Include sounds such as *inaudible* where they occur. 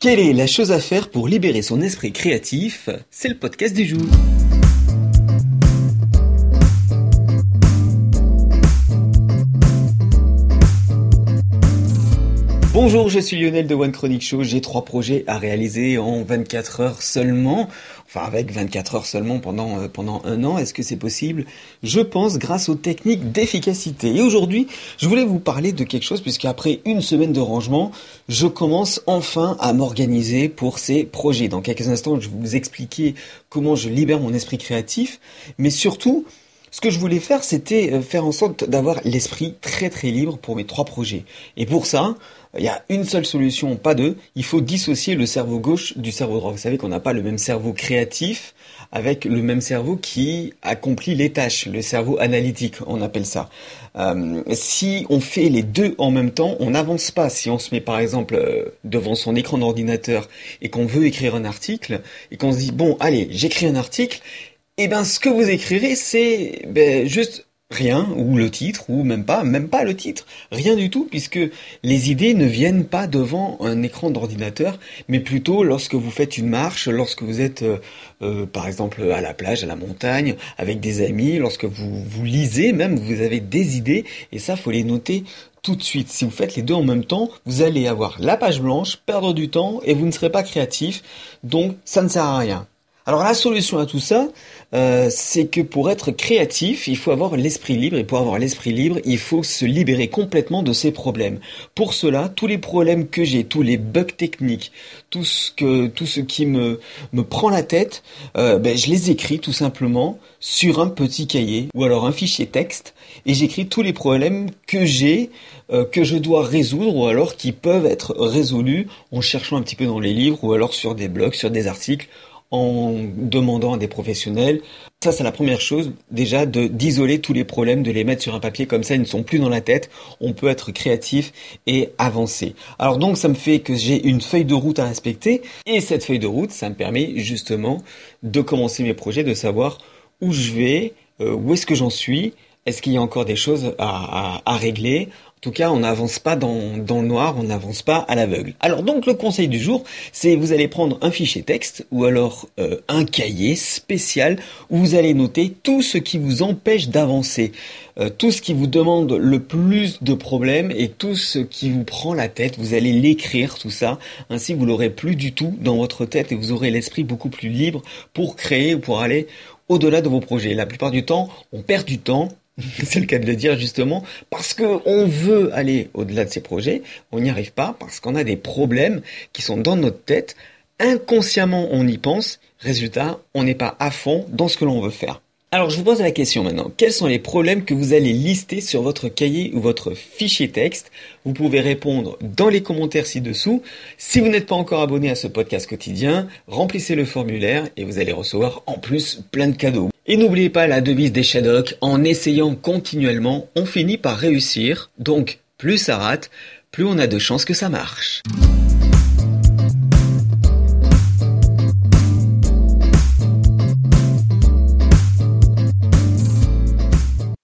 Quelle est la chose à faire pour libérer son esprit créatif? C'est le podcast du jour. Bonjour, je suis Lionel de One Chronic Show. J'ai trois projets à réaliser en 24 heures seulement. Enfin, avec 24 heures seulement pendant, euh, pendant un an. Est-ce que c'est possible? Je pense grâce aux techniques d'efficacité. Et aujourd'hui, je voulais vous parler de quelque chose puisqu'après une semaine de rangement, je commence enfin à m'organiser pour ces projets. Dans quelques instants, je vais vous expliquer comment je libère mon esprit créatif. Mais surtout, ce que je voulais faire, c'était euh, faire en sorte d'avoir l'esprit très très libre pour mes trois projets. Et pour ça, il y a une seule solution, pas deux. Il faut dissocier le cerveau gauche du cerveau droit. Vous savez qu'on n'a pas le même cerveau créatif avec le même cerveau qui accomplit les tâches, le cerveau analytique, on appelle ça. Euh, si on fait les deux en même temps, on n'avance pas. Si on se met par exemple euh, devant son écran d'ordinateur et qu'on veut écrire un article et qu'on se dit bon allez j'écris un article et eh ben ce que vous écrirez c'est ben, juste rien ou le titre ou même pas même pas le titre rien du tout puisque les idées ne viennent pas devant un écran d'ordinateur mais plutôt lorsque vous faites une marche lorsque vous êtes euh, euh, par exemple à la plage à la montagne avec des amis lorsque vous vous lisez même vous avez des idées et ça faut les noter tout de suite. Si vous faites les deux en même temps, vous allez avoir la page blanche, perdre du temps et vous ne serez pas créatif. Donc ça ne sert à rien. Alors la solution à tout ça, euh, c'est que pour être créatif, il faut avoir l'esprit libre et pour avoir l'esprit libre, il faut se libérer complètement de ses problèmes. Pour cela, tous les problèmes que j'ai, tous les bugs techniques, tout ce que tout ce qui me me prend la tête, euh, ben, je les écris tout simplement sur un petit cahier ou alors un fichier texte et j'écris tous les problèmes que j'ai euh, que je dois résoudre ou alors qui peuvent être résolus en cherchant un petit peu dans les livres ou alors sur des blogs, sur des articles en demandant à des professionnels. Ça, c'est la première chose, déjà, de d'isoler tous les problèmes, de les mettre sur un papier comme ça, ils ne sont plus dans la tête. On peut être créatif et avancer. Alors donc, ça me fait que j'ai une feuille de route à respecter. Et cette feuille de route, ça me permet justement de commencer mes projets, de savoir où je vais, euh, où est-ce que j'en suis, est-ce qu'il y a encore des choses à, régler en tout cas, on n'avance pas dans, le noir, on n'avance pas à l'aveugle. Alors donc le conseil du jour, c'est vous allez prendre un fichier texte ou alors euh, un cahier spécial où vous allez noter tout ce qui vous empêche d'avancer, euh, tout ce qui vous demande le plus de problèmes et tout ce qui vous prend la tête, vous allez l'écrire tout ça, ainsi vous l'aurez plus du tout dans votre tête et vous aurez l'esprit beaucoup plus libre pour créer ou pour aller au-delà de vos projets. La plupart du temps, on perd du temps *laughs* c'est le cas de le dire justement, parce qu'on veut aller au-delà de ces projets, on n'y arrive pas parce qu'on a des problèmes qui sont dans notre tête, inconsciemment on y pense, résultat, on n'est pas à fond dans ce que l'on veut faire. Alors je vous pose la question maintenant, quels sont les problèmes que vous allez lister sur votre cahier ou votre fichier texte? Vous pouvez répondre dans les commentaires ci-dessous. Si vous n'êtes pas encore abonné à ce podcast quotidien, remplissez le formulaire et vous allez recevoir en plus plein de cadeaux. Et n'oubliez pas la devise des Shadok, en essayant continuellement, on finit par réussir. Donc plus ça rate, plus on a de chances que ça marche.